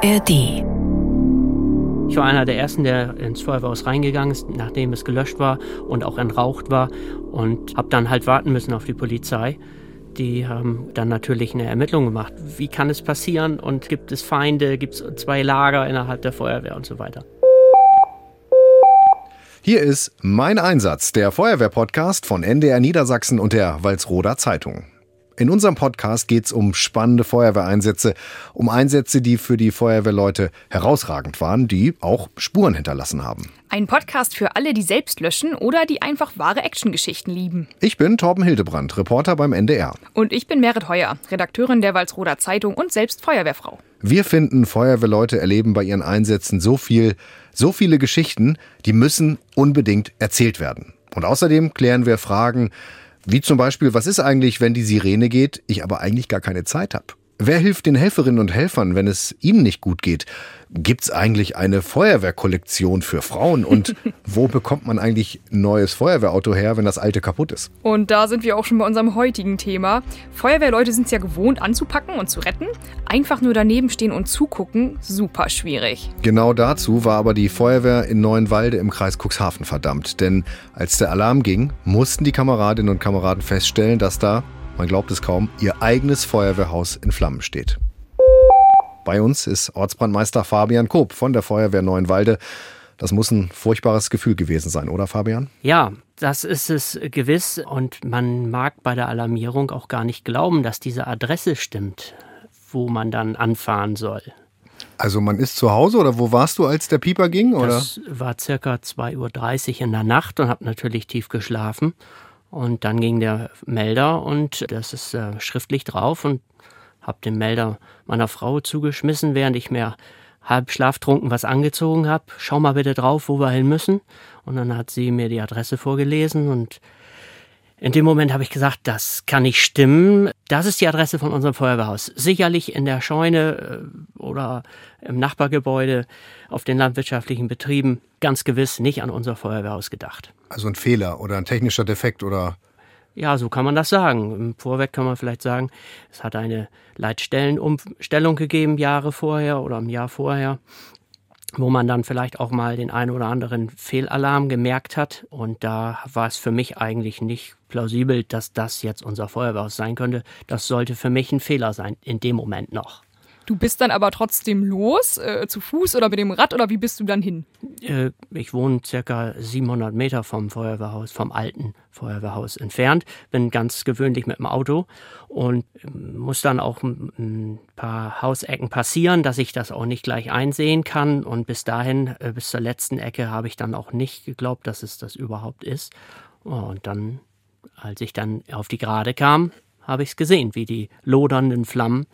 ARD. Ich war einer der ersten, der ins Feuerwehrhaus reingegangen ist, nachdem es gelöscht war und auch entraucht war und habe dann halt warten müssen auf die Polizei. Die haben dann natürlich eine Ermittlung gemacht. Wie kann es passieren und gibt es Feinde, gibt es zwei Lager innerhalb der Feuerwehr und so weiter. Hier ist Mein Einsatz, der Feuerwehr-Podcast von NDR Niedersachsen und der Walsroder Zeitung. In unserem Podcast geht es um spannende Feuerwehreinsätze, um Einsätze, die für die Feuerwehrleute herausragend waren, die auch Spuren hinterlassen haben. Ein Podcast für alle, die selbst löschen oder die einfach wahre Actiongeschichten lieben. Ich bin Torben Hildebrand, Reporter beim NDR. Und ich bin Merit Heuer, Redakteurin der Walsroder Zeitung und selbst Feuerwehrfrau. Wir finden, Feuerwehrleute erleben bei ihren Einsätzen so viel, so viele Geschichten, die müssen unbedingt erzählt werden. Und außerdem klären wir Fragen, wie zum Beispiel, was ist eigentlich, wenn die Sirene geht, ich aber eigentlich gar keine Zeit habe? Wer hilft den Helferinnen und Helfern, wenn es ihnen nicht gut geht? Gibt es eigentlich eine Feuerwehrkollektion für Frauen? Und wo bekommt man eigentlich ein neues Feuerwehrauto her, wenn das alte kaputt ist? Und da sind wir auch schon bei unserem heutigen Thema. Feuerwehrleute sind es ja gewohnt anzupacken und zu retten. Einfach nur daneben stehen und zugucken, super schwierig. Genau dazu war aber die Feuerwehr in Neuenwalde im Kreis Cuxhaven verdammt. Denn als der Alarm ging, mussten die Kameradinnen und Kameraden feststellen, dass da man glaubt es kaum, ihr eigenes Feuerwehrhaus in Flammen steht. Bei uns ist Ortsbrandmeister Fabian Koop von der Feuerwehr Neuenwalde. Das muss ein furchtbares Gefühl gewesen sein, oder Fabian? Ja, das ist es gewiss. Und man mag bei der Alarmierung auch gar nicht glauben, dass diese Adresse stimmt, wo man dann anfahren soll. Also man ist zu Hause oder wo warst du, als der Pieper ging? Oder? Das war circa 2.30 Uhr in der Nacht und habe natürlich tief geschlafen. Und dann ging der Melder und das ist äh, schriftlich drauf und habe den Melder meiner Frau zugeschmissen, während ich mir halb schlaftrunken was angezogen habe. Schau mal bitte drauf, wo wir hin müssen. Und dann hat sie mir die Adresse vorgelesen und in dem Moment habe ich gesagt, das kann nicht stimmen. Das ist die Adresse von unserem Feuerwehrhaus. Sicherlich in der Scheune äh, oder im Nachbargebäude auf den landwirtschaftlichen Betrieben. Ganz gewiss nicht an unser Feuerwehrhaus gedacht. Also ein Fehler oder ein technischer Defekt oder? Ja, so kann man das sagen. Im Vorweg kann man vielleicht sagen, es hat eine Leitstellenumstellung gegeben Jahre vorher oder im Jahr vorher wo man dann vielleicht auch mal den einen oder anderen Fehlalarm gemerkt hat. Und da war es für mich eigentlich nicht plausibel, dass das jetzt unser Feuerwehrhaus sein könnte. Das sollte für mich ein Fehler sein, in dem Moment noch. Du bist dann aber trotzdem los, äh, zu Fuß oder mit dem Rad oder wie bist du dann hin? Äh, ich wohne circa 700 Meter vom Feuerwehrhaus, vom alten Feuerwehrhaus entfernt. Bin ganz gewöhnlich mit dem Auto und ähm, muss dann auch ein paar Hausecken passieren, dass ich das auch nicht gleich einsehen kann. Und bis dahin, äh, bis zur letzten Ecke, habe ich dann auch nicht geglaubt, dass es das überhaupt ist. Und dann, als ich dann auf die Gerade kam, habe ich es gesehen, wie die lodernden Flammen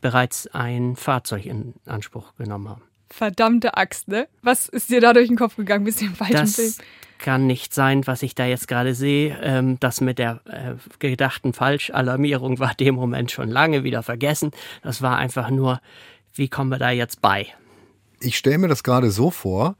bereits ein Fahrzeug in Anspruch genommen haben. Verdammte Axt, ne? Was ist dir da durch den Kopf gegangen? Bisschen falsch das Film. kann nicht sein, was ich da jetzt gerade sehe. Ähm, das mit der äh, gedachten Falschalarmierung war dem Moment schon lange wieder vergessen. Das war einfach nur, wie kommen wir da jetzt bei? Ich stelle mir das gerade so vor,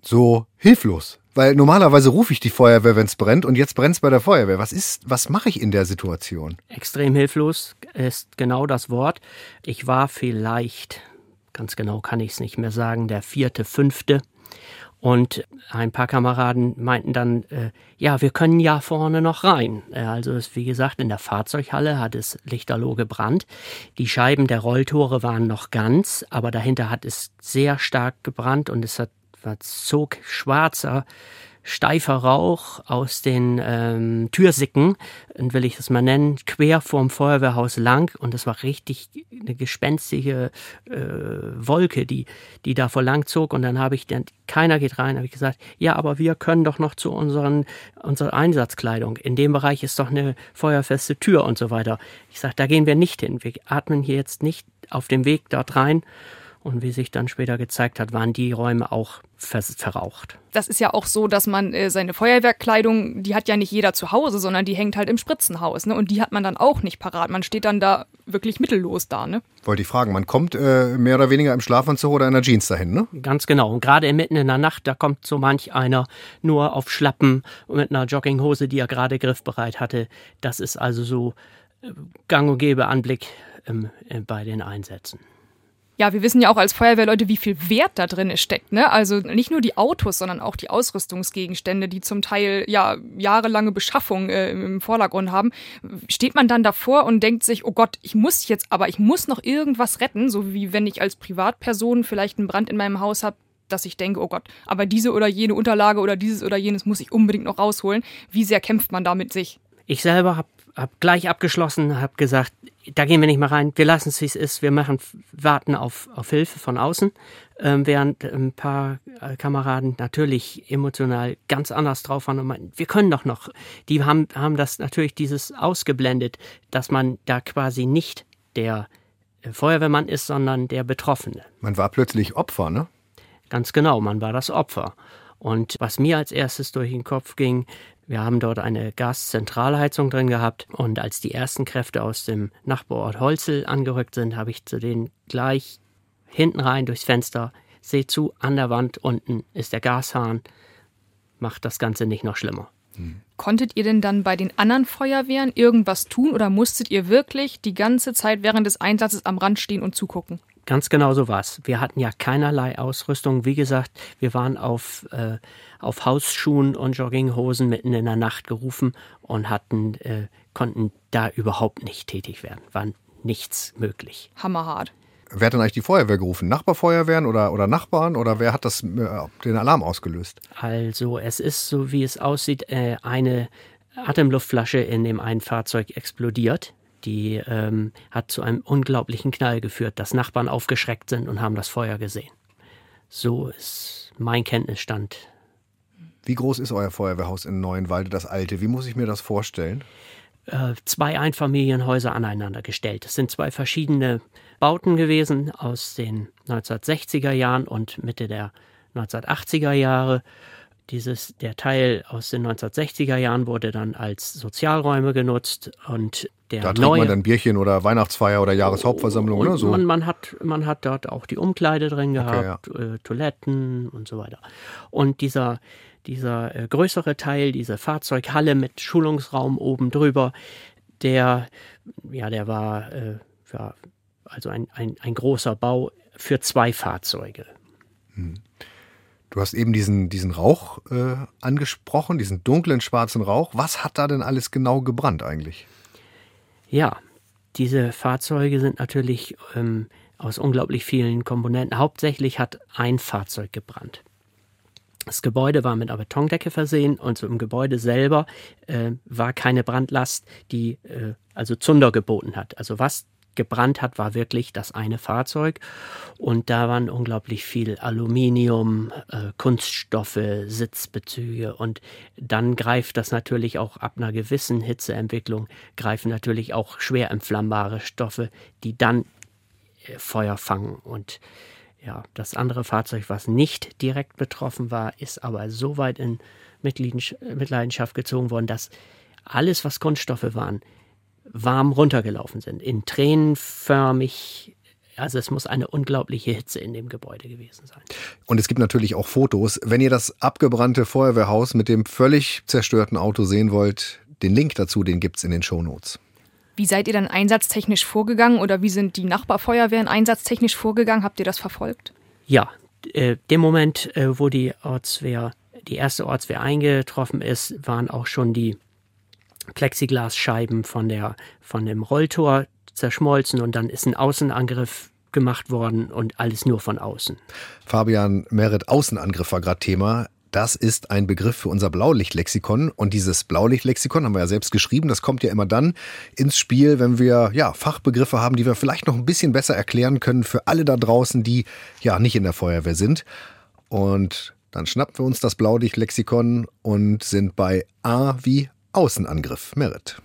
so hilflos. Weil normalerweise rufe ich die Feuerwehr, wenn es brennt, und jetzt brennt es bei der Feuerwehr. Was ist, was mache ich in der Situation? Extrem hilflos ist genau das Wort. Ich war vielleicht, ganz genau kann ich es nicht mehr sagen, der vierte, fünfte. Und ein paar Kameraden meinten dann, äh, ja, wir können ja vorne noch rein. Äh, also ist, wie gesagt, in der Fahrzeughalle hat es lichterloh gebrannt. Die Scheiben der Rolltore waren noch ganz, aber dahinter hat es sehr stark gebrannt und es hat zog schwarzer, steifer Rauch aus den ähm, Türsicken, will ich das mal nennen, quer vorm Feuerwehrhaus lang. Und das war richtig eine gespenstige äh, Wolke, die, die da vor lang zog. Und dann habe ich dann, keiner geht rein, habe ich gesagt, ja, aber wir können doch noch zu unseren, unserer Einsatzkleidung. In dem Bereich ist doch eine feuerfeste Tür und so weiter. Ich sage, da gehen wir nicht hin. Wir atmen hier jetzt nicht auf dem Weg dort rein. Und wie sich dann später gezeigt hat, waren die Räume auch verraucht. Das ist ja auch so, dass man äh, seine Feuerwehrkleidung, die hat ja nicht jeder zu Hause, sondern die hängt halt im Spritzenhaus. Ne? Und die hat man dann auch nicht parat. Man steht dann da wirklich mittellos da. Ne? Wollte ich fragen, man kommt äh, mehr oder weniger im Schlafanzug oder in der Jeans dahin, ne? Ganz genau. Und gerade mitten in der Nacht, da kommt so manch einer nur auf Schlappen mit einer Jogginghose, die er gerade griffbereit hatte. Das ist also so äh, gang und gäbe Anblick ähm, äh, bei den Einsätzen. Ja, wir wissen ja auch als Feuerwehrleute, wie viel Wert da drin steckt. Ne? Also nicht nur die Autos, sondern auch die Ausrüstungsgegenstände, die zum Teil ja jahrelange Beschaffung äh, im Vordergrund haben. Steht man dann davor und denkt sich, oh Gott, ich muss jetzt, aber ich muss noch irgendwas retten, so wie wenn ich als Privatperson vielleicht einen Brand in meinem Haus habe, dass ich denke, oh Gott, aber diese oder jene Unterlage oder dieses oder jenes muss ich unbedingt noch rausholen. Wie sehr kämpft man da mit sich? Ich selber habe hab gleich abgeschlossen, habe gesagt, da gehen wir nicht mehr rein, wir lassen es, wie es ist, wir machen, warten auf, auf Hilfe von außen, ähm, während ein paar äh, Kameraden natürlich emotional ganz anders drauf waren und meinten, wir können doch noch. Die haben, haben das natürlich dieses ausgeblendet, dass man da quasi nicht der äh, Feuerwehrmann ist, sondern der Betroffene. Man war plötzlich Opfer, ne? Ganz genau, man war das Opfer. Und was mir als erstes durch den Kopf ging, wir haben dort eine Gaszentralheizung drin gehabt und als die ersten Kräfte aus dem Nachbarort Holzel angerückt sind, habe ich zu denen gleich hinten rein durchs Fenster, seht zu, an der Wand unten ist der Gashahn, macht das Ganze nicht noch schlimmer. Konntet ihr denn dann bei den anderen Feuerwehren irgendwas tun oder musstet ihr wirklich die ganze Zeit während des Einsatzes am Rand stehen und zugucken? Ganz genau so war's. Wir hatten ja keinerlei Ausrüstung. Wie gesagt, wir waren auf, äh, auf Hausschuhen und Jogginghosen mitten in der Nacht gerufen und hatten, äh, konnten da überhaupt nicht tätig werden. War nichts möglich. Hammerhart. Wer hat denn eigentlich die Feuerwehr gerufen? Nachbarfeuerwehren oder, oder Nachbarn? Oder wer hat das, äh, den Alarm ausgelöst? Also es ist, so wie es aussieht, äh, eine Atemluftflasche in dem einen Fahrzeug explodiert. Die ähm, hat zu einem unglaublichen Knall geführt, dass Nachbarn aufgeschreckt sind und haben das Feuer gesehen. So ist mein Kenntnisstand. Wie groß ist euer Feuerwehrhaus in Neuenwalde, das alte? Wie muss ich mir das vorstellen? Äh, zwei Einfamilienhäuser aneinander gestellt. Es sind zwei verschiedene Bauten gewesen aus den 1960er Jahren und Mitte der 1980er Jahre. Dieses, der Teil aus den 1960er Jahren wurde dann als Sozialräume genutzt und der da trinkt neue, man dann Bierchen oder Weihnachtsfeier oder Jahreshauptversammlung oder so. Man, man, hat, man hat dort auch die Umkleide drin gehabt, äh, Toiletten und so weiter. Und dieser, dieser äh, größere Teil, diese Fahrzeughalle mit Schulungsraum oben drüber, der, ja, der war äh, ja, also ein, ein, ein großer Bau für zwei Fahrzeuge. Du hast eben diesen, diesen Rauch äh, angesprochen, diesen dunklen schwarzen Rauch. Was hat da denn alles genau gebrannt eigentlich? Ja, diese Fahrzeuge sind natürlich ähm, aus unglaublich vielen Komponenten. Hauptsächlich hat ein Fahrzeug gebrannt. Das Gebäude war mit einer Betondecke versehen und so im Gebäude selber äh, war keine Brandlast, die äh, also Zunder geboten hat. Also was gebrannt hat, war wirklich das eine Fahrzeug. Und da waren unglaublich viel Aluminium, äh, Kunststoffe, Sitzbezüge. Und dann greift das natürlich auch ab einer gewissen Hitzeentwicklung, greifen natürlich auch schwer entflammbare Stoffe, die dann äh, Feuer fangen. Und ja, das andere Fahrzeug, was nicht direkt betroffen war, ist aber so weit in Mitleidenschaft gezogen worden, dass alles, was Kunststoffe waren, warm runtergelaufen sind, in tränenförmig. Also es muss eine unglaubliche Hitze in dem Gebäude gewesen sein. Und es gibt natürlich auch Fotos. Wenn ihr das abgebrannte Feuerwehrhaus mit dem völlig zerstörten Auto sehen wollt, den Link dazu, den gibt's in den Shownotes. Wie seid ihr dann einsatztechnisch vorgegangen oder wie sind die Nachbarfeuerwehren einsatztechnisch vorgegangen? Habt ihr das verfolgt? Ja, äh, dem Moment, äh, wo die Ortswehr, die erste Ortswehr eingetroffen ist, waren auch schon die Plexiglasscheiben von, der, von dem Rolltor zerschmolzen und dann ist ein Außenangriff gemacht worden und alles nur von außen. Fabian Meret, Außenangriff war gerade Thema. Das ist ein Begriff für unser Blaulichtlexikon. Und dieses Blaulichtlexikon haben wir ja selbst geschrieben. Das kommt ja immer dann ins Spiel, wenn wir ja, Fachbegriffe haben, die wir vielleicht noch ein bisschen besser erklären können für alle da draußen, die ja nicht in der Feuerwehr sind. Und dann schnappen wir uns das Blaulichtlexikon und sind bei A wie Außenangriff. Merit.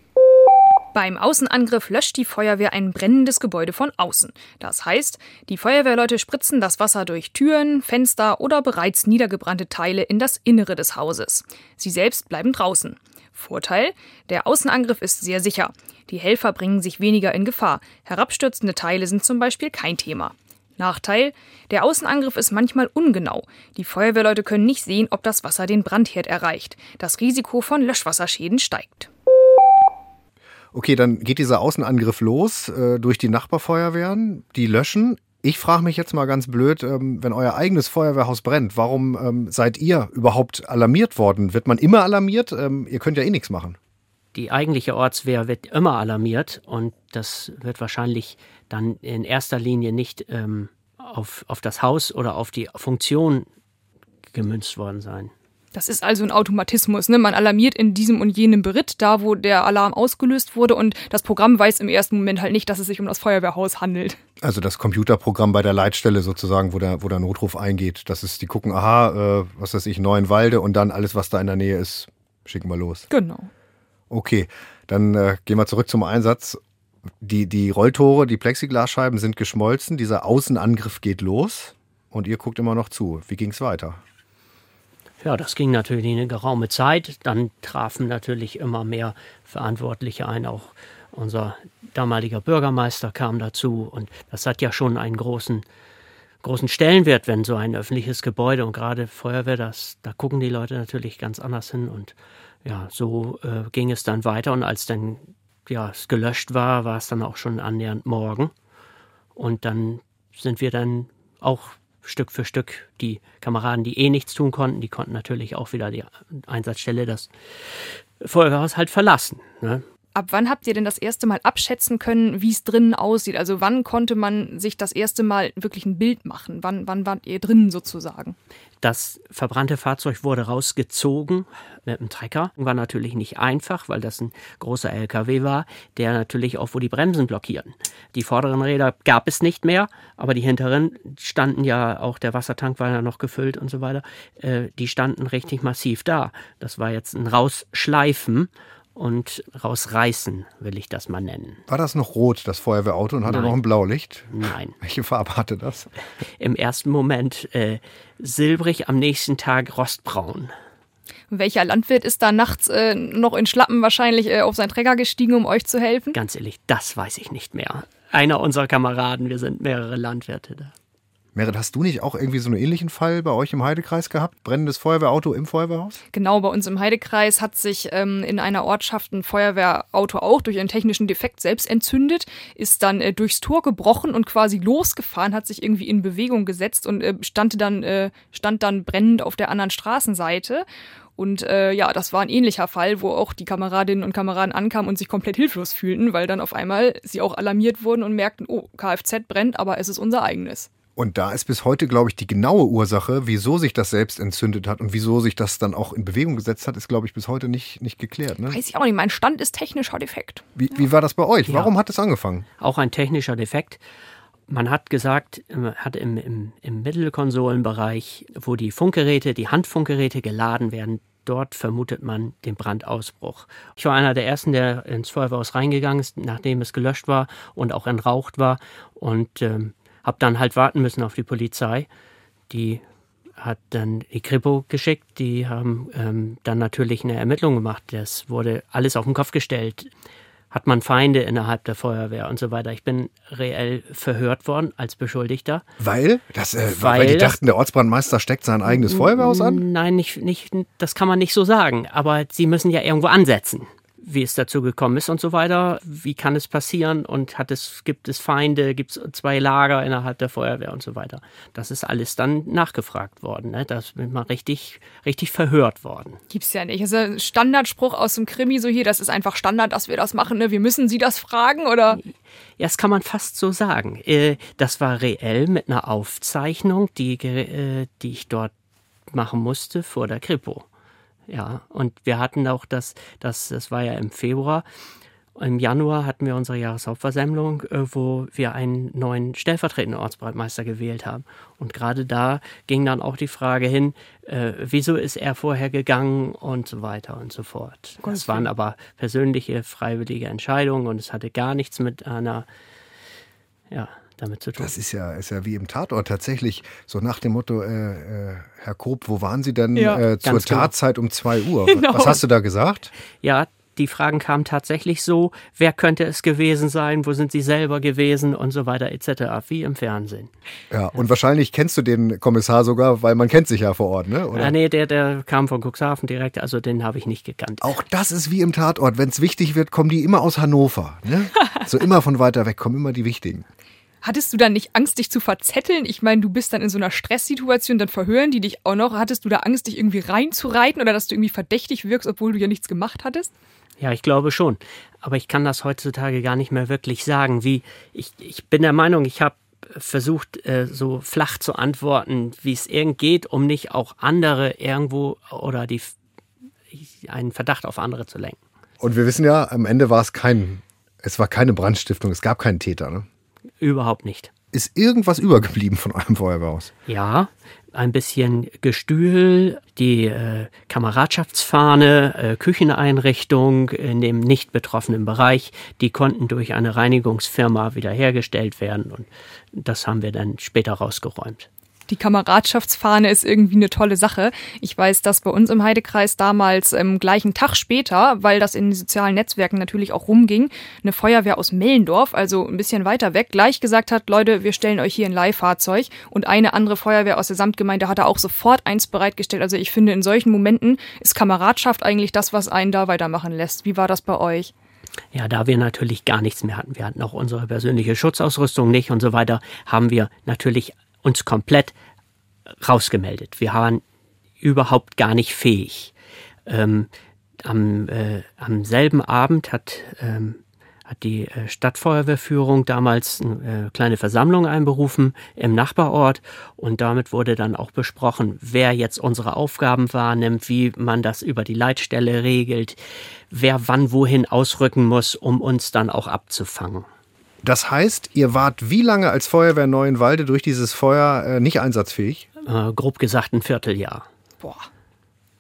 Beim Außenangriff löscht die Feuerwehr ein brennendes Gebäude von außen. Das heißt, die Feuerwehrleute spritzen das Wasser durch Türen, Fenster oder bereits niedergebrannte Teile in das Innere des Hauses. Sie selbst bleiben draußen. Vorteil: Der Außenangriff ist sehr sicher. Die Helfer bringen sich weniger in Gefahr. Herabstürzende Teile sind zum Beispiel kein Thema. Nachteil: Der Außenangriff ist manchmal ungenau. Die Feuerwehrleute können nicht sehen, ob das Wasser den Brandherd erreicht. Das Risiko von Löschwasserschäden steigt. Okay, dann geht dieser Außenangriff los äh, durch die Nachbarfeuerwehren. Die löschen. Ich frage mich jetzt mal ganz blöd, ähm, wenn euer eigenes Feuerwehrhaus brennt, warum ähm, seid ihr überhaupt alarmiert worden? Wird man immer alarmiert? Ähm, ihr könnt ja eh nichts machen. Die eigentliche Ortswehr wird immer alarmiert und das wird wahrscheinlich dann in erster Linie nicht ähm, auf, auf das Haus oder auf die Funktion gemünzt worden sein. Das ist also ein Automatismus. Ne? Man alarmiert in diesem und jenem Beritt, da wo der Alarm ausgelöst wurde und das Programm weiß im ersten Moment halt nicht, dass es sich um das Feuerwehrhaus handelt. Also das Computerprogramm bei der Leitstelle sozusagen, wo der, wo der Notruf eingeht. Das ist, die gucken, aha, äh, was weiß ich, Neuenwalde und dann alles, was da in der Nähe ist, schicken wir los. Genau. Okay, dann äh, gehen wir zurück zum Einsatz. Die, die Rolltore, die Plexiglasscheiben sind geschmolzen, dieser Außenangriff geht los und ihr guckt immer noch zu. Wie ging es weiter? Ja, das ging natürlich eine geraume Zeit. Dann trafen natürlich immer mehr Verantwortliche ein. Auch unser damaliger Bürgermeister kam dazu. Und das hat ja schon einen großen, großen Stellenwert, wenn so ein öffentliches Gebäude und gerade Feuerwehr, das, da gucken die Leute natürlich ganz anders hin. Und ja, so äh, ging es dann weiter. Und als dann ja, es gelöscht war, war es dann auch schon annähernd morgen. Und dann sind wir dann auch Stück für Stück die Kameraden, die eh nichts tun konnten, die konnten natürlich auch wieder die Einsatzstelle, das Feuerwehrhaus halt verlassen. Ne? Ab wann habt ihr denn das erste Mal abschätzen können, wie es drinnen aussieht? Also wann konnte man sich das erste Mal wirklich ein Bild machen? Wann, wann wart ihr drinnen sozusagen? Das verbrannte Fahrzeug wurde rausgezogen mit dem Trecker. War natürlich nicht einfach, weil das ein großer LKW war, der natürlich auch, wo die Bremsen blockierten. Die vorderen Räder gab es nicht mehr, aber die hinteren standen ja, auch der Wassertank war ja noch gefüllt und so weiter, äh, die standen richtig massiv da. Das war jetzt ein Rausschleifen und rausreißen, will ich das mal nennen. War das noch rot, das Feuerwehrauto, und hatte Nein. noch ein Blaulicht? Nein. Welche Farbe hatte das? Im ersten Moment äh, silbrig, am nächsten Tag rostbraun. Welcher Landwirt ist da nachts äh, noch in Schlappen wahrscheinlich äh, auf seinen Träger gestiegen, um euch zu helfen? Ganz ehrlich, das weiß ich nicht mehr. Einer unserer Kameraden, wir sind mehrere Landwirte da. Merit, hast du nicht auch irgendwie so einen ähnlichen Fall bei euch im Heidekreis gehabt? Brennendes Feuerwehrauto im Feuerwehrhaus? Genau, bei uns im Heidekreis hat sich ähm, in einer Ortschaft ein Feuerwehrauto auch durch einen technischen Defekt selbst entzündet, ist dann äh, durchs Tor gebrochen und quasi losgefahren, hat sich irgendwie in Bewegung gesetzt und äh, stand, dann, äh, stand dann brennend auf der anderen Straßenseite. Und äh, ja, das war ein ähnlicher Fall, wo auch die Kameradinnen und Kameraden ankamen und sich komplett hilflos fühlten, weil dann auf einmal sie auch alarmiert wurden und merkten, oh, Kfz brennt, aber es ist unser eigenes. Und da ist bis heute, glaube ich, die genaue Ursache, wieso sich das selbst entzündet hat und wieso sich das dann auch in Bewegung gesetzt hat, ist, glaube ich, bis heute nicht, nicht geklärt. Ne? Weiß ich auch nicht. Mein Stand ist technischer Defekt. Wie, wie war das bei euch? Warum ja. hat es angefangen? Auch ein technischer Defekt. Man hat gesagt, hat im, im, im Mittelkonsolenbereich, wo die Funkgeräte, die Handfunkgeräte geladen werden, dort vermutet man den Brandausbruch. Ich war einer der ersten, der ins Feuerwehrhaus reingegangen ist, nachdem es gelöscht war und auch entraucht war. Und ähm, habe dann halt warten müssen auf die Polizei. Die hat dann die Kripo geschickt, die haben ähm, dann natürlich eine Ermittlung gemacht. Das wurde alles auf den Kopf gestellt. Hat man Feinde innerhalb der Feuerwehr und so weiter. Ich bin reell verhört worden als Beschuldigter. Weil? Das, äh, weil, weil die dachten, der Ortsbrandmeister steckt sein eigenes Feuerwehrhaus an? Nein, nicht, nicht, das kann man nicht so sagen. Aber sie müssen ja irgendwo ansetzen wie es dazu gekommen ist und so weiter. Wie kann es passieren und hat es, gibt es Feinde, gibt es zwei Lager innerhalb der Feuerwehr und so weiter. Das ist alles dann nachgefragt worden. Ne? Da ist man richtig, richtig verhört worden. Gibt's ja nicht. Also Standardspruch aus dem Krimi so hier, das ist einfach Standard, dass wir das machen. Ne? Wir müssen Sie das fragen oder? Ja, das kann man fast so sagen. Äh, das war reell mit einer Aufzeichnung, die, äh, die ich dort machen musste vor der Kripo. Ja, und wir hatten auch das, das, das war ja im Februar. Im Januar hatten wir unsere Jahreshauptversammlung, äh, wo wir einen neuen stellvertretenden Ortsbrandmeister gewählt haben. Und gerade da ging dann auch die Frage hin, äh, wieso ist er vorher gegangen und so weiter und so fort. Das waren aber persönliche, freiwillige Entscheidungen und es hatte gar nichts mit einer, ja, damit zu tun. Das ist ja, ist ja wie im Tatort tatsächlich so nach dem Motto, äh, äh, Herr Koop, wo waren Sie denn ja, äh, zur genau. Tatzeit um zwei Uhr? Genau. Was hast du da gesagt? Ja, die Fragen kamen tatsächlich so, wer könnte es gewesen sein, wo sind sie selber gewesen und so weiter etc., wie im Fernsehen. Ja, und wahrscheinlich kennst du den Kommissar sogar, weil man kennt sich ja vor Ort, ne? Oder? Ja, nee, der, der kam von Cuxhaven direkt, also den habe ich nicht gekannt. Auch das ist wie im Tatort, wenn es wichtig wird, kommen die immer aus Hannover, ne? so immer von weiter weg, kommen immer die Wichtigen. Hattest du dann nicht Angst, dich zu verzetteln? Ich meine, du bist dann in so einer Stresssituation, dann verhören die dich auch noch. Hattest du da Angst, dich irgendwie reinzureiten oder dass du irgendwie verdächtig wirkst, obwohl du ja nichts gemacht hattest? Ja, ich glaube schon. Aber ich kann das heutzutage gar nicht mehr wirklich sagen. Wie ich, ich bin der Meinung, ich habe versucht, äh, so flach zu antworten, wie es irgend geht, um nicht auch andere irgendwo oder die, einen Verdacht auf andere zu lenken. Und wir wissen ja, am Ende war es kein, es war keine Brandstiftung, es gab keinen Täter, ne? Überhaupt nicht. Ist irgendwas übergeblieben von eurem Feuerwehrhaus? Ja, ein bisschen Gestühl, die äh, Kameradschaftsfahne, äh, Kücheneinrichtung in dem nicht betroffenen Bereich, die konnten durch eine Reinigungsfirma wiederhergestellt werden und das haben wir dann später rausgeräumt die Kameradschaftsfahne ist irgendwie eine tolle Sache. Ich weiß, dass bei uns im Heidekreis damals ähm, gleichen Tag später, weil das in den sozialen Netzwerken natürlich auch rumging, eine Feuerwehr aus Mellendorf, also ein bisschen weiter weg, gleich gesagt hat, Leute, wir stellen euch hier ein Leihfahrzeug. Und eine andere Feuerwehr aus der Samtgemeinde hatte auch sofort eins bereitgestellt. Also ich finde, in solchen Momenten ist Kameradschaft eigentlich das, was einen da weitermachen lässt. Wie war das bei euch? Ja, da wir natürlich gar nichts mehr hatten, wir hatten auch unsere persönliche Schutzausrüstung nicht und so weiter, haben wir natürlich uns komplett rausgemeldet. Wir waren überhaupt gar nicht fähig. Ähm, am, äh, am selben Abend hat, ähm, hat die äh, Stadtfeuerwehrführung damals eine äh, kleine Versammlung einberufen im Nachbarort und damit wurde dann auch besprochen, wer jetzt unsere Aufgaben wahrnimmt, wie man das über die Leitstelle regelt, wer wann wohin ausrücken muss, um uns dann auch abzufangen. Das heißt, ihr wart wie lange als Feuerwehr Neuenwalde durch dieses Feuer äh, nicht einsatzfähig? Äh, grob gesagt ein Vierteljahr. Boah.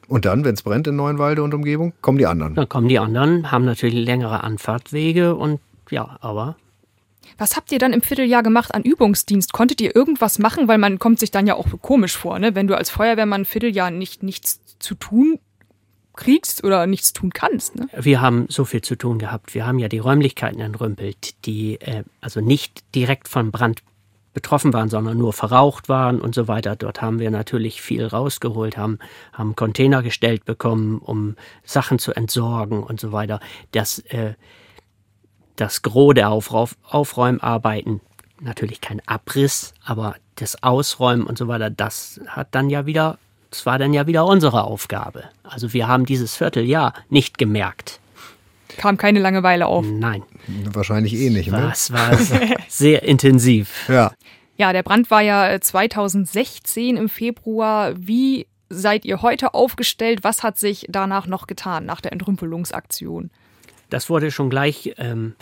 Und dann, wenn es brennt in Neuenwalde und Umgebung, kommen die anderen? Dann kommen die anderen, haben natürlich längere Anfahrtwege und ja, aber was habt ihr dann im Vierteljahr gemacht an Übungsdienst? Konntet ihr irgendwas machen? Weil man kommt sich dann ja auch komisch vor, ne? wenn du als Feuerwehrmann ein Vierteljahr nicht, nichts zu tun kriegst oder nichts tun kannst. Ne? Wir haben so viel zu tun gehabt. Wir haben ja die Räumlichkeiten entrümpelt, die äh, also nicht direkt von Brand betroffen waren, sondern nur verraucht waren und so weiter. Dort haben wir natürlich viel rausgeholt, haben, haben Container gestellt bekommen, um Sachen zu entsorgen und so weiter. Das, äh, das Gros der Aufrauf, Aufräumarbeiten, natürlich kein Abriss, aber das Ausräumen und so weiter, das hat dann ja wieder das war dann ja wieder unsere Aufgabe. Also wir haben dieses Vierteljahr nicht gemerkt. Kam keine Langeweile auf. Nein. Wahrscheinlich eh nicht. Ne? Das war sehr intensiv. Ja. Ja, der Brand war ja 2016 im Februar. Wie seid ihr heute aufgestellt? Was hat sich danach noch getan, nach der Entrümpelungsaktion? Das wurde schon gleich ähm,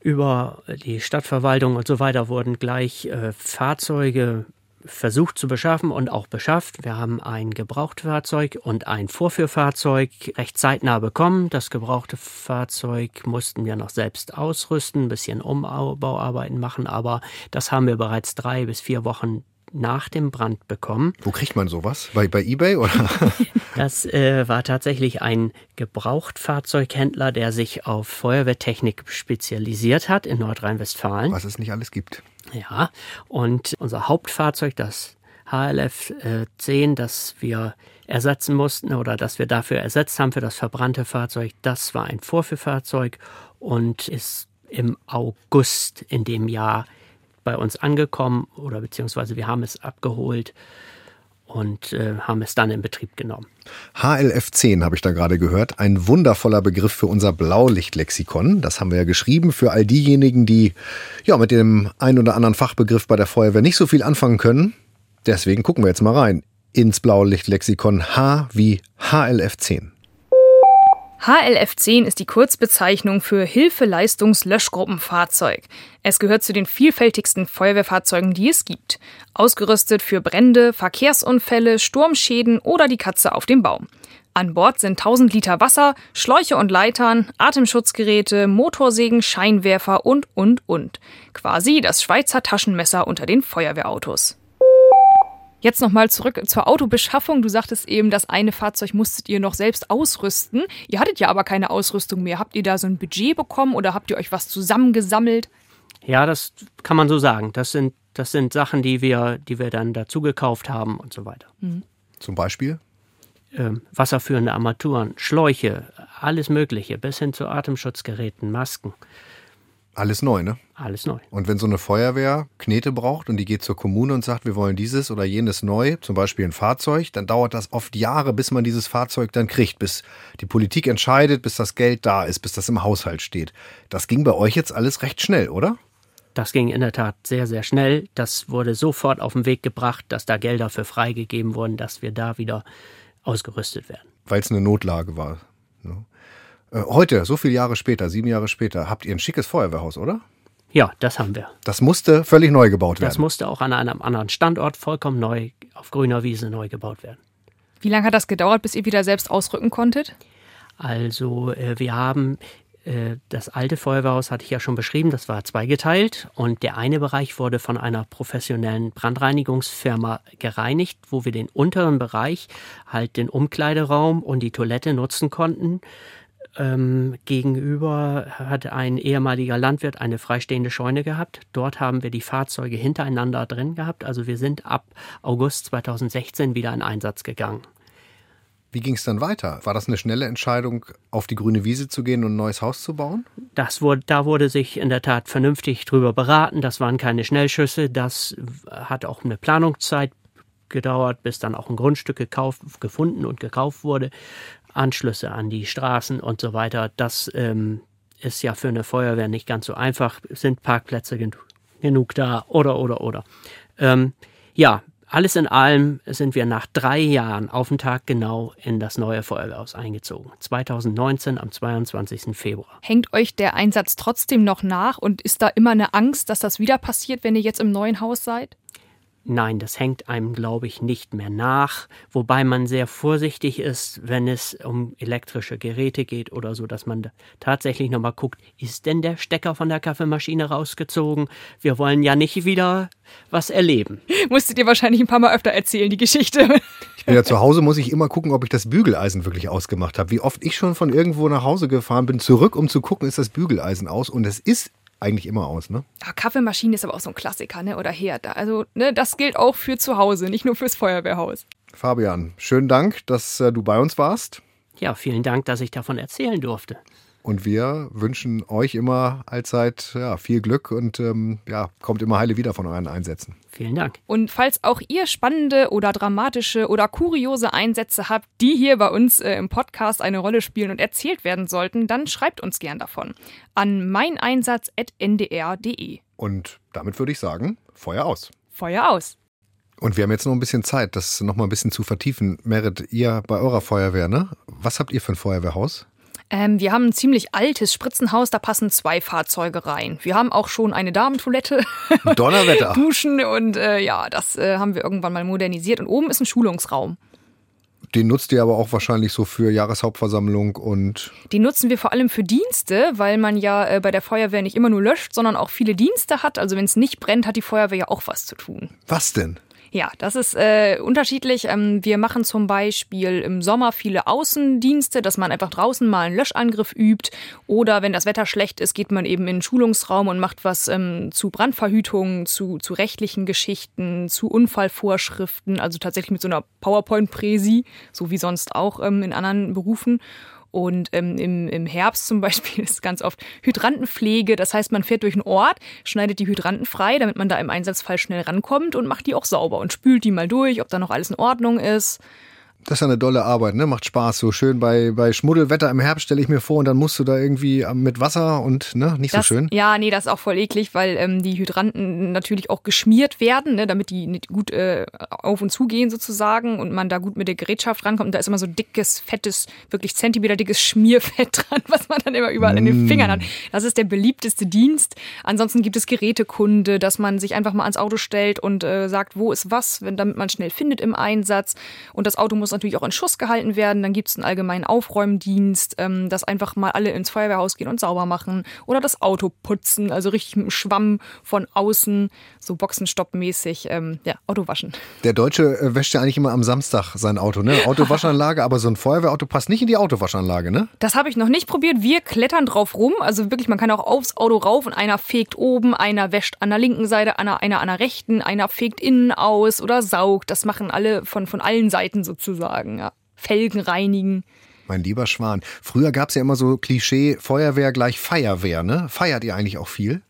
über die Stadtverwaltung und so weiter wurden gleich äh, Fahrzeuge versucht zu beschaffen und auch beschafft. Wir haben ein Gebrauchtfahrzeug und ein Vorführfahrzeug recht zeitnah bekommen. Das gebrauchte Fahrzeug mussten wir noch selbst ausrüsten, ein bisschen Umbauarbeiten machen, aber das haben wir bereits drei bis vier Wochen nach dem Brand bekommen. Wo kriegt man sowas? Bei, bei eBay oder? das äh, war tatsächlich ein Gebrauchtfahrzeughändler, der sich auf Feuerwehrtechnik spezialisiert hat in Nordrhein-Westfalen. Was es nicht alles gibt. Ja, und unser Hauptfahrzeug, das HLF äh, 10, das wir ersetzen mussten oder das wir dafür ersetzt haben für das verbrannte Fahrzeug, das war ein Vorführfahrzeug und ist im August in dem Jahr bei uns angekommen oder beziehungsweise wir haben es abgeholt und äh, haben es dann in Betrieb genommen. HLF10 habe ich da gerade gehört. Ein wundervoller Begriff für unser Blaulichtlexikon. Das haben wir ja geschrieben für all diejenigen, die ja mit dem ein oder anderen Fachbegriff bei der Feuerwehr nicht so viel anfangen können. Deswegen gucken wir jetzt mal rein ins Blaulichtlexikon H wie HLF10. HLF10 ist die Kurzbezeichnung für Hilfeleistungslöschgruppenfahrzeug. Es gehört zu den vielfältigsten Feuerwehrfahrzeugen, die es gibt. Ausgerüstet für Brände, Verkehrsunfälle, Sturmschäden oder die Katze auf dem Baum. An Bord sind 1000 Liter Wasser, Schläuche und Leitern, Atemschutzgeräte, Motorsägen, Scheinwerfer und, und, und. Quasi das Schweizer Taschenmesser unter den Feuerwehrautos. Jetzt nochmal zurück zur Autobeschaffung. Du sagtest eben, das eine Fahrzeug musstet ihr noch selbst ausrüsten. Ihr hattet ja aber keine Ausrüstung mehr. Habt ihr da so ein Budget bekommen oder habt ihr euch was zusammengesammelt? Ja, das kann man so sagen. Das sind, das sind Sachen, die wir, die wir dann dazu gekauft haben und so weiter. Mhm. Zum Beispiel? Ähm, wasserführende Armaturen, Schläuche, alles Mögliche, bis hin zu Atemschutzgeräten, Masken. Alles neu, ne? Alles neu. Und wenn so eine Feuerwehr Knete braucht und die geht zur Kommune und sagt, wir wollen dieses oder jenes neu, zum Beispiel ein Fahrzeug, dann dauert das oft Jahre, bis man dieses Fahrzeug dann kriegt, bis die Politik entscheidet, bis das Geld da ist, bis das im Haushalt steht. Das ging bei euch jetzt alles recht schnell, oder? Das ging in der Tat sehr, sehr schnell. Das wurde sofort auf den Weg gebracht, dass da Gelder für freigegeben wurden, dass wir da wieder ausgerüstet werden. Weil es eine Notlage war. Ne? Äh, heute, so viele Jahre später, sieben Jahre später, habt ihr ein schickes Feuerwehrhaus, oder? Ja, das haben wir. Das musste völlig neu gebaut werden. Das musste auch an einem anderen Standort vollkommen neu auf grüner Wiese neu gebaut werden. Wie lange hat das gedauert, bis ihr wieder selbst ausrücken konntet? Also äh, wir haben äh, das alte Feuerwehrhaus hatte ich ja schon beschrieben, das war zweigeteilt und der eine Bereich wurde von einer professionellen Brandreinigungsfirma gereinigt, wo wir den unteren Bereich, halt den Umkleideraum und die Toilette nutzen konnten ähm, gegenüber hat ein ehemaliger Landwirt eine freistehende Scheune gehabt. Dort haben wir die Fahrzeuge hintereinander drin gehabt. Also wir sind ab August 2016 wieder in Einsatz gegangen. Wie ging es dann weiter? War das eine schnelle Entscheidung, auf die grüne Wiese zu gehen und ein neues Haus zu bauen? Das wurde, da wurde sich in der Tat vernünftig drüber beraten. Das waren keine Schnellschüsse. Das hat auch eine Planungszeit gedauert, bis dann auch ein Grundstück gekauft, gefunden und gekauft wurde. Anschlüsse an die Straßen und so weiter. Das ähm, ist ja für eine Feuerwehr nicht ganz so einfach. Sind Parkplätze gen genug da oder oder oder. Ähm, ja, alles in allem sind wir nach drei Jahren auf den Tag genau in das neue Feuerwehrhaus eingezogen. 2019 am 22. Februar. Hängt euch der Einsatz trotzdem noch nach und ist da immer eine Angst, dass das wieder passiert, wenn ihr jetzt im neuen Haus seid? Nein, das hängt einem, glaube ich, nicht mehr nach, wobei man sehr vorsichtig ist, wenn es um elektrische Geräte geht oder so, dass man tatsächlich nochmal guckt, ist denn der Stecker von der Kaffeemaschine rausgezogen? Wir wollen ja nicht wieder was erleben. Musstet ihr wahrscheinlich ein paar Mal öfter erzählen, die Geschichte. Ich bin ja zu Hause, muss ich immer gucken, ob ich das Bügeleisen wirklich ausgemacht habe. Wie oft ich schon von irgendwo nach Hause gefahren bin, zurück, um zu gucken, ist das Bügeleisen aus. Und es ist eigentlich immer aus, ne? Ja, Kaffeemaschine ist aber auch so ein Klassiker, ne? Oder Herd. Also, ne, das gilt auch für zu Hause, nicht nur fürs Feuerwehrhaus. Fabian, schönen Dank, dass äh, du bei uns warst. Ja, vielen Dank, dass ich davon erzählen durfte. Und wir wünschen euch immer allzeit ja, viel Glück und ähm, ja, kommt immer heile wieder von euren Einsätzen. Vielen Dank. Und falls auch ihr spannende oder dramatische oder kuriose Einsätze habt, die hier bei uns äh, im Podcast eine Rolle spielen und erzählt werden sollten, dann schreibt uns gern davon an meineinsatz.ndr.de. Und damit würde ich sagen, Feuer aus. Feuer aus. Und wir haben jetzt noch ein bisschen Zeit, das noch mal ein bisschen zu vertiefen. Merit, ihr bei eurer Feuerwehr, ne? Was habt ihr für ein Feuerwehrhaus? Ähm, wir haben ein ziemlich altes Spritzenhaus, da passen zwei Fahrzeuge rein. Wir haben auch schon eine Damentoilette, Donnerwetter. Duschen und äh, ja, das äh, haben wir irgendwann mal modernisiert. Und oben ist ein Schulungsraum. Den nutzt ihr aber auch wahrscheinlich so für Jahreshauptversammlung und. Den nutzen wir vor allem für Dienste, weil man ja äh, bei der Feuerwehr nicht immer nur löscht, sondern auch viele Dienste hat. Also wenn es nicht brennt, hat die Feuerwehr ja auch was zu tun. Was denn? Ja, das ist äh, unterschiedlich. Ähm, wir machen zum Beispiel im Sommer viele Außendienste, dass man einfach draußen mal einen Löschangriff übt. Oder wenn das Wetter schlecht ist, geht man eben in den Schulungsraum und macht was ähm, zu Brandverhütung, zu, zu rechtlichen Geschichten, zu Unfallvorschriften, also tatsächlich mit so einer PowerPoint-Präsi, so wie sonst auch ähm, in anderen Berufen. Und ähm, im, im Herbst zum Beispiel ist ganz oft Hydrantenpflege. Das heißt, man fährt durch einen Ort, schneidet die Hydranten frei, damit man da im Einsatzfall schnell rankommt und macht die auch sauber und spült die mal durch, ob da noch alles in Ordnung ist. Das ist ja eine dolle Arbeit, ne? Macht Spaß. So schön bei, bei Schmuddelwetter im Herbst stelle ich mir vor und dann musst du da irgendwie ähm, mit Wasser und ne, nicht das, so schön. Ja, nee, das ist auch voll eklig, weil ähm, die Hydranten natürlich auch geschmiert werden, ne, damit die nicht gut äh, auf und zu gehen sozusagen und man da gut mit der Gerätschaft rankommt. Und da ist immer so dickes, fettes, wirklich Zentimeter dickes Schmierfett dran, was man dann immer überall mm. in den Fingern hat. Das ist der beliebteste Dienst. Ansonsten gibt es Gerätekunde, dass man sich einfach mal ans Auto stellt und äh, sagt, wo ist was, wenn, damit man schnell findet im Einsatz. Und das Auto muss natürlich auch in Schuss gehalten werden. Dann gibt es einen allgemeinen Aufräumdienst, ähm, dass einfach mal alle ins Feuerwehrhaus gehen und sauber machen. Oder das Auto putzen, also richtig mit dem Schwamm von außen, so Boxenstoppmäßig, ähm, ja, Auto waschen. Der Deutsche äh, wäscht ja eigentlich immer am Samstag sein Auto, ne? Autowaschanlage, aber so ein Feuerwehrauto passt nicht in die Autowaschanlage, ne? Das habe ich noch nicht probiert. Wir klettern drauf rum. Also wirklich, man kann auch aufs Auto rauf und einer fegt oben, einer wäscht an der linken Seite, einer, einer an der rechten, einer fegt innen aus oder saugt. Das machen alle von, von allen Seiten sozusagen. Ja. Felgen reinigen. Mein lieber Schwan. Früher gab es ja immer so Klischee, Feuerwehr gleich Feuerwehr, ne? Feiert ihr eigentlich auch viel?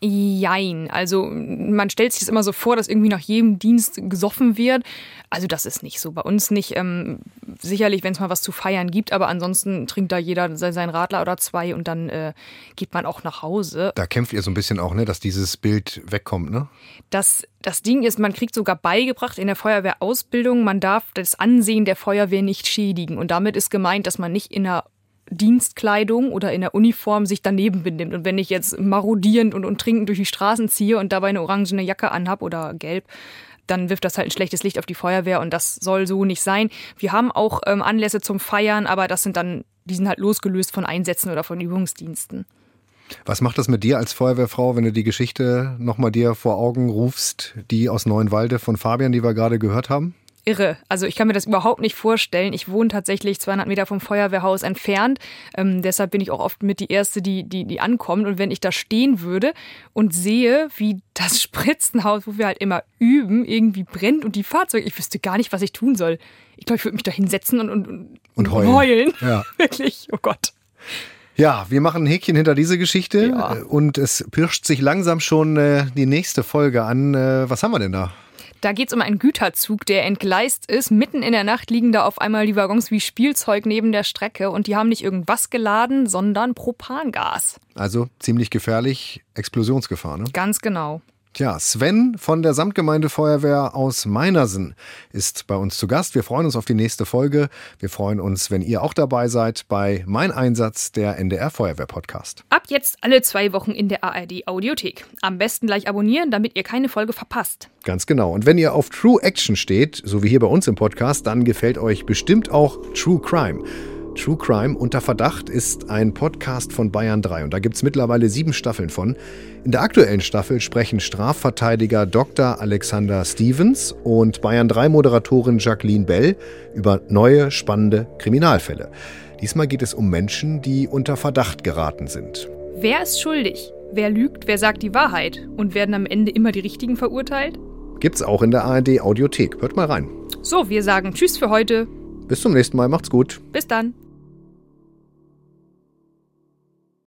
Jein. Also man stellt sich das immer so vor, dass irgendwie nach jedem Dienst gesoffen wird. Also das ist nicht so. Bei uns nicht. Ähm, sicherlich, wenn es mal was zu feiern gibt, aber ansonsten trinkt da jeder seinen Radler oder zwei und dann äh, geht man auch nach Hause. Da kämpft ihr so ein bisschen auch, ne, dass dieses Bild wegkommt, ne? Das, das Ding ist, man kriegt sogar beigebracht in der Feuerwehrausbildung, man darf das Ansehen der Feuerwehr nicht schädigen. Und damit ist gemeint, dass man nicht in einer Dienstkleidung oder in der Uniform sich daneben benimmt. Und wenn ich jetzt marodierend und, und trinkend durch die Straßen ziehe und dabei eine orangene Jacke anhab oder gelb, dann wirft das halt ein schlechtes Licht auf die Feuerwehr und das soll so nicht sein. Wir haben auch ähm, Anlässe zum Feiern, aber das sind dann, die sind halt losgelöst von Einsätzen oder von Übungsdiensten. Was macht das mit dir als Feuerwehrfrau, wenn du die Geschichte nochmal dir vor Augen rufst, die aus Neuenwalde von Fabian, die wir gerade gehört haben? Irre. Also ich kann mir das überhaupt nicht vorstellen. Ich wohne tatsächlich 200 Meter vom Feuerwehrhaus entfernt. Ähm, deshalb bin ich auch oft mit die Erste, die, die, die ankommt. Und wenn ich da stehen würde und sehe, wie das Spritzenhaus, wo wir halt immer üben, irgendwie brennt und die Fahrzeuge, ich wüsste gar nicht, was ich tun soll. Ich glaube, ich würde mich da hinsetzen und, und, und heulen. heulen. Ja. Wirklich, oh Gott. Ja, wir machen ein Häkchen hinter diese Geschichte ja. und es pirscht sich langsam schon äh, die nächste Folge an. Äh, was haben wir denn da? Da geht es um einen Güterzug, der entgleist ist. Mitten in der Nacht liegen da auf einmal die Waggons wie Spielzeug neben der Strecke und die haben nicht irgendwas geladen, sondern Propangas. Also ziemlich gefährlich, Explosionsgefahr, ne? Ganz genau. Tja, Sven von der Samtgemeindefeuerwehr aus Meinersen ist bei uns zu Gast. Wir freuen uns auf die nächste Folge. Wir freuen uns, wenn ihr auch dabei seid bei Mein Einsatz, der NDR Feuerwehr Podcast. Ab jetzt alle zwei Wochen in der ARD Audiothek. Am besten gleich abonnieren, damit ihr keine Folge verpasst. Ganz genau. Und wenn ihr auf True Action steht, so wie hier bei uns im Podcast, dann gefällt euch bestimmt auch True Crime. True Crime unter Verdacht ist ein Podcast von Bayern 3 und da gibt es mittlerweile sieben Staffeln von. In der aktuellen Staffel sprechen Strafverteidiger Dr. Alexander Stevens und Bayern 3 Moderatorin Jacqueline Bell über neue spannende Kriminalfälle. Diesmal geht es um Menschen, die unter Verdacht geraten sind. Wer ist schuldig? Wer lügt? Wer sagt die Wahrheit? Und werden am Ende immer die Richtigen verurteilt? Gibt's auch in der ARD Audiothek. Hört mal rein. So, wir sagen Tschüss für heute. Bis zum nächsten Mal. Macht's gut. Bis dann.